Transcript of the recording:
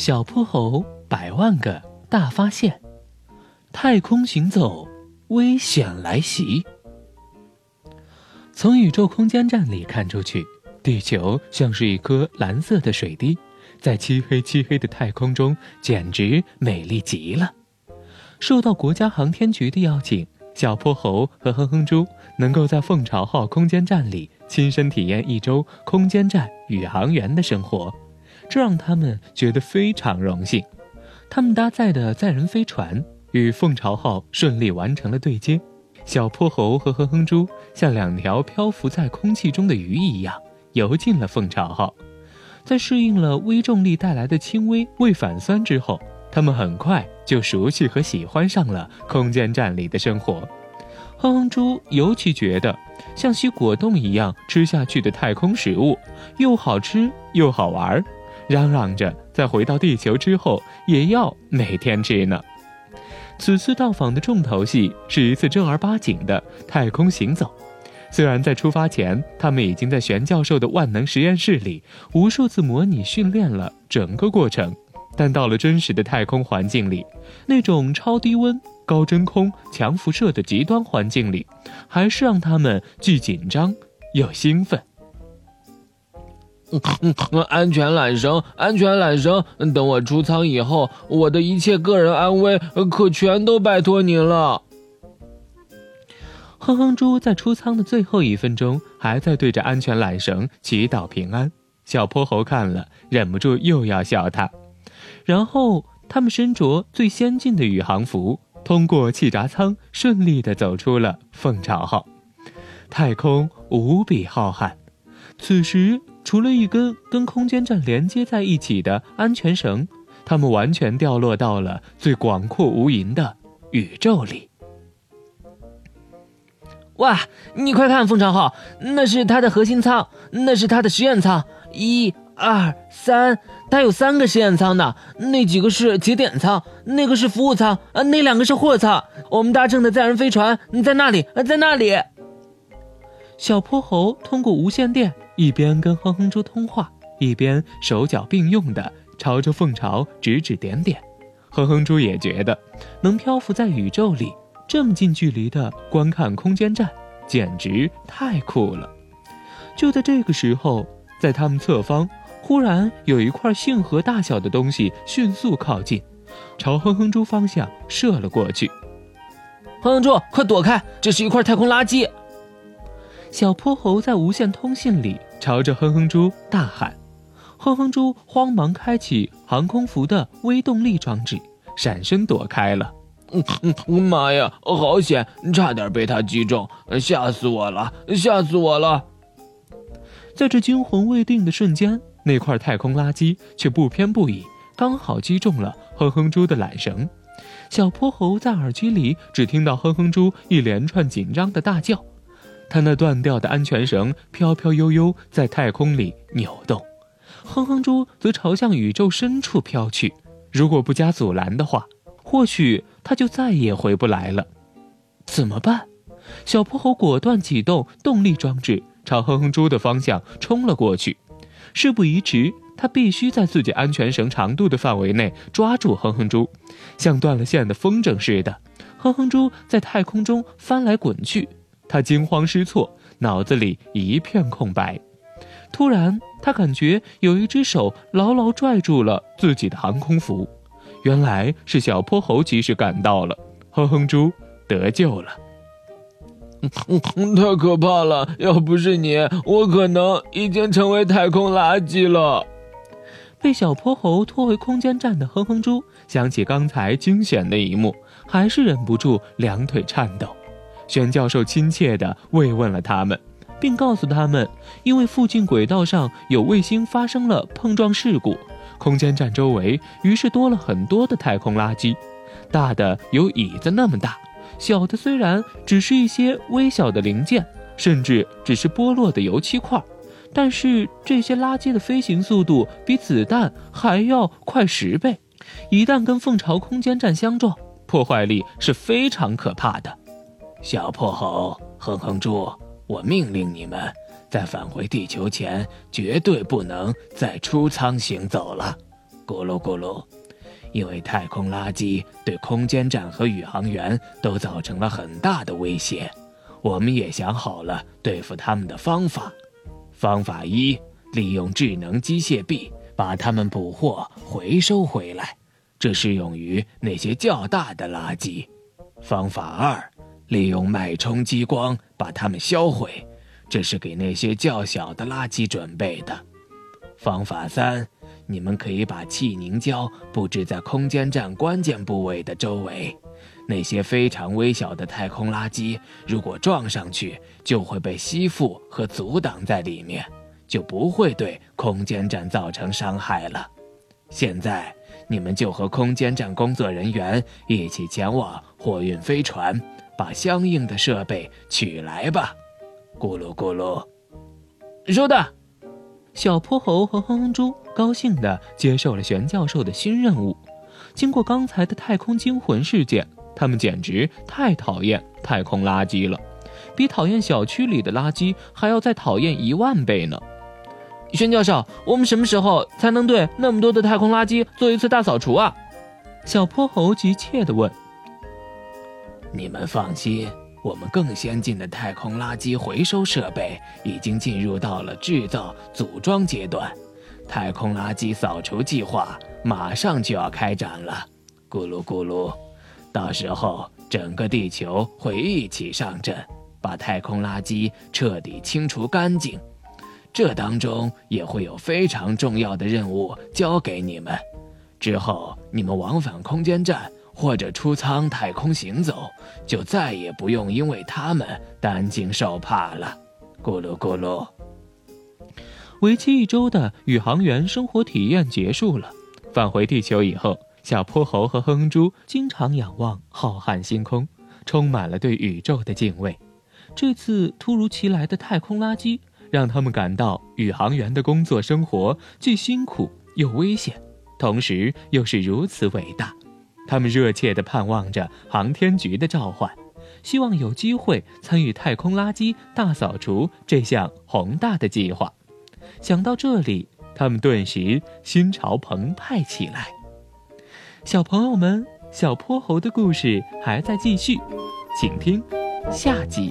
小泼猴百万个大发现，太空行走，危险来袭。从宇宙空间站里看出去，地球像是一颗蓝色的水滴，在漆黑漆黑的太空中，简直美丽极了。受到国家航天局的邀请，小泼猴和哼哼猪能够在凤巢号空间站里亲身体验一周空间站宇航员的生活，这让他们觉得非常荣幸。他们搭载的载人飞船与凤巢号顺利完成了对接，小泼猴和哼哼猪像两条漂浮在空气中的鱼一样游进了凤巢号，在适应了微重力带来的轻微胃反酸之后。他们很快就熟悉和喜欢上了空间站里的生活。哼哼猪尤其觉得，像吸果冻一样吃下去的太空食物，又好吃又好玩，嚷嚷着在回到地球之后也要每天吃呢。此次到访的重头戏是一次正儿八经的太空行走。虽然在出发前，他们已经在玄教授的万能实验室里无数次模拟训练了整个过程。但到了真实的太空环境里，那种超低温、高真空、强辐射的极端环境里，还是让他们既紧张又兴奋。安全缆绳，安全缆绳，等我出舱以后，我的一切个人安危可全都拜托您了。哼哼猪在出舱的最后一分钟，还在对着安全缆绳祈祷平安。小泼猴看了，忍不住又要笑他。然后，他们身着最先进的宇航服，通过气闸舱，顺利地走出了凤巢号。太空无比浩瀚，此时除了一根跟空间站连接在一起的安全绳，他们完全掉落到了最广阔无垠的宇宙里。哇，你快看，凤巢号，那是它的核心舱，那是它的实验舱，一。二三，它有三个实验舱呢，那几个是节点舱，那个是服务舱，呃，那两个是货舱。我们搭乘的载人飞船在那里，在那里。小泼猴通过无线电一边跟哼哼猪通话，一边手脚并用的朝着凤巢指指点点。哼哼猪也觉得，能漂浮在宇宙里这么近距离的观看空间站，简直太酷了。就在这个时候，在他们侧方。忽然有一块杏核大小的东西迅速靠近，朝哼哼猪方向射了过去。哼哼猪，快躲开！这是一块太空垃圾。小泼猴在无线通信里朝着哼哼猪大喊。哼哼猪慌忙开启航空服的微动力装置，闪身躲开了。嗯，妈呀，好险，差点被他击中，吓死我了，吓死我了！在这惊魂未定的瞬间。那块太空垃圾却不偏不倚，刚好击中了哼哼猪的缆绳。小泼猴在耳机里只听到哼哼猪一连串紧张的大叫，他那断掉的安全绳飘飘悠悠在太空里扭动，哼哼猪则朝向宇宙深处飘去。如果不加阻拦的话，或许他就再也回不来了。怎么办？小泼猴果断启动动力装置，朝哼哼猪的方向冲了过去。事不宜迟，他必须在自己安全绳长度的范围内抓住哼哼猪，像断了线的风筝似的。哼哼猪在太空中翻来滚去，他惊慌失措，脑子里一片空白。突然，他感觉有一只手牢牢拽住了自己的航空服，原来是小泼猴及时赶到了，哼哼猪得救了。太可怕了！要不是你，我可能已经成为太空垃圾了。被小泼猴拖回空间站的哼哼猪，想起刚才惊险的一幕，还是忍不住两腿颤抖。玄教授亲切地慰问了他们，并告诉他们，因为附近轨道上有卫星发生了碰撞事故，空间站周围于是多了很多的太空垃圾，大的有椅子那么大。小的虽然只是一些微小的零件，甚至只是剥落的油漆块，但是这些垃圾的飞行速度比子弹还要快十倍，一旦跟凤巢空间站相撞，破坏力是非常可怕的。小破猴，哼哼猪，我命令你们，在返回地球前绝对不能再出舱行走了，咕噜咕噜。因为太空垃圾对空间站和宇航员都造成了很大的威胁，我们也想好了对付他们的方法。方法一，利用智能机械臂把它们捕获、回收回来，这适用于那些较大的垃圾。方法二，利用脉冲激光把它们销毁，这是给那些较小的垃圾准备的。方法三，你们可以把气凝胶布置在空间站关键部位的周围，那些非常微小的太空垃圾，如果撞上去，就会被吸附和阻挡在里面，就不会对空间站造成伤害了。现在，你们就和空间站工作人员一起前往货运飞船，把相应的设备取来吧。咕噜咕噜，收到。小泼猴和哼哼猪高兴地接受了玄教授的新任务。经过刚才的太空惊魂事件，他们简直太讨厌太空垃圾了，比讨厌小区里的垃圾还要再讨厌一万倍呢。玄教授，我们什么时候才能对那么多的太空垃圾做一次大扫除啊？小泼猴急切地问。你们放心。我们更先进的太空垃圾回收设备已经进入到了制造组装阶段，太空垃圾扫除计划马上就要开展了。咕噜咕噜，到时候整个地球会一起上阵，把太空垃圾彻底清除干净。这当中也会有非常重要的任务交给你们，之后你们往返空间站。或者出舱太空行走，就再也不用因为他们担惊受怕了。咕噜咕噜。为期一周的宇航员生活体验结束了。返回地球以后，小泼猴和哼猪经常仰望浩瀚星空，充满了对宇宙的敬畏。这次突如其来的太空垃圾，让他们感到宇航员的工作生活既辛苦又危险，同时又是如此伟大。他们热切地盼望着航天局的召唤，希望有机会参与太空垃圾大扫除这项宏大的计划。想到这里，他们顿时心潮澎湃起来。小朋友们，小泼猴的故事还在继续，请听下集。